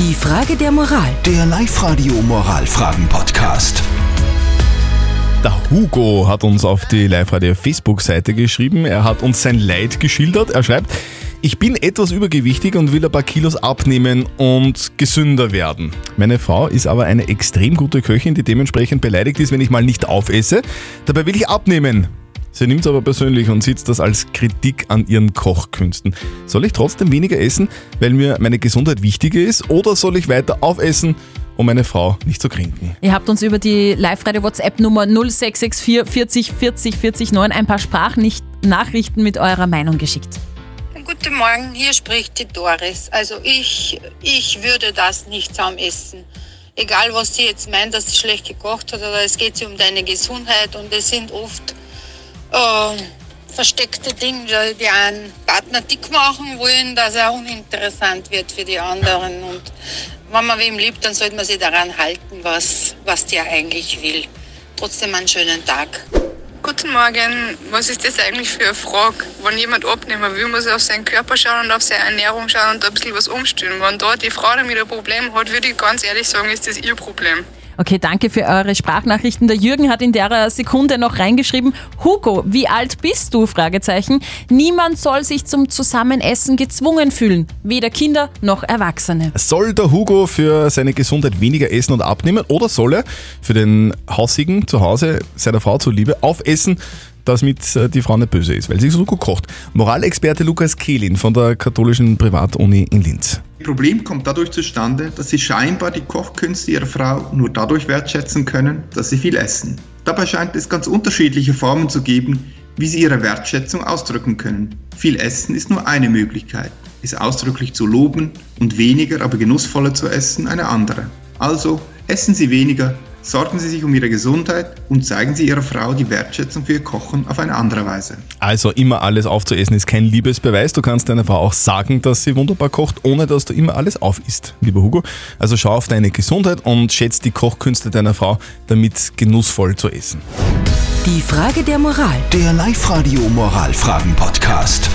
Die Frage der Moral. Der Live-Radio Moralfragen-Podcast. Der Hugo hat uns auf die Live-Radio Facebook-Seite geschrieben. Er hat uns sein Leid geschildert. Er schreibt, ich bin etwas übergewichtig und will ein paar Kilos abnehmen und gesünder werden. Meine Frau ist aber eine extrem gute Köchin, die dementsprechend beleidigt ist, wenn ich mal nicht aufesse. Dabei will ich abnehmen. Sie nimmt es aber persönlich und sieht das als Kritik an ihren Kochkünsten. Soll ich trotzdem weniger essen, weil mir meine Gesundheit wichtiger ist, oder soll ich weiter aufessen, um meine Frau nicht zu kränken? Ihr habt uns über die Live-Radio-WhatsApp-Nummer 0664 40 40 40 9 ein paar Sprachnachrichten mit eurer Meinung geschickt. Guten Morgen, hier spricht die Doris. Also ich, ich würde das nicht zusammen essen. Egal, was sie jetzt meint, dass sie schlecht gekocht hat, oder es geht sie um deine Gesundheit und es sind oft äh, versteckte Dinge, die einen Partner dick machen wollen, dass er uninteressant wird für die anderen. Und wenn man wem liebt, dann sollte man sich daran halten, was, was der eigentlich will. Trotzdem einen schönen Tag. Guten Morgen, was ist das eigentlich für eine Frage? Wenn jemand abnehmen will, muss er auf seinen Körper schauen und auf seine Ernährung schauen und ein bisschen was umstellen. Wenn da die Frau damit ein Problem hat, würde ich ganz ehrlich sagen, ist das ihr Problem. Okay, danke für eure Sprachnachrichten. Der Jürgen hat in der Sekunde noch reingeschrieben, Hugo, wie alt bist du? Fragezeichen. Niemand soll sich zum Zusammenessen gezwungen fühlen. Weder Kinder noch Erwachsene. Soll der Hugo für seine Gesundheit weniger essen und abnehmen oder soll er für den Hausigen zu Hause seiner Frau zuliebe aufessen? damit äh, die Frau nicht böse ist, weil sie so gut kocht. Moralexperte Lukas Kehlin von der katholischen Privatuni in Linz. Problem kommt dadurch zustande, dass sie scheinbar die Kochkünste ihrer Frau nur dadurch wertschätzen können, dass sie viel essen. Dabei scheint es ganz unterschiedliche Formen zu geben, wie sie ihre Wertschätzung ausdrücken können. Viel Essen ist nur eine Möglichkeit, es ausdrücklich zu loben und weniger, aber genussvoller zu essen eine andere. Also essen Sie weniger, Sorgen Sie sich um Ihre Gesundheit und zeigen Sie Ihrer Frau die Wertschätzung für Ihr Kochen auf eine andere Weise. Also immer alles aufzuessen ist kein Liebesbeweis. Du kannst deiner Frau auch sagen, dass sie wunderbar kocht, ohne dass du immer alles aufisst, lieber Hugo. Also schau auf deine Gesundheit und schätze die Kochkünste deiner Frau, damit genussvoll zu essen. Die Frage der Moral. Der Live-Radio Moralfragen-Podcast.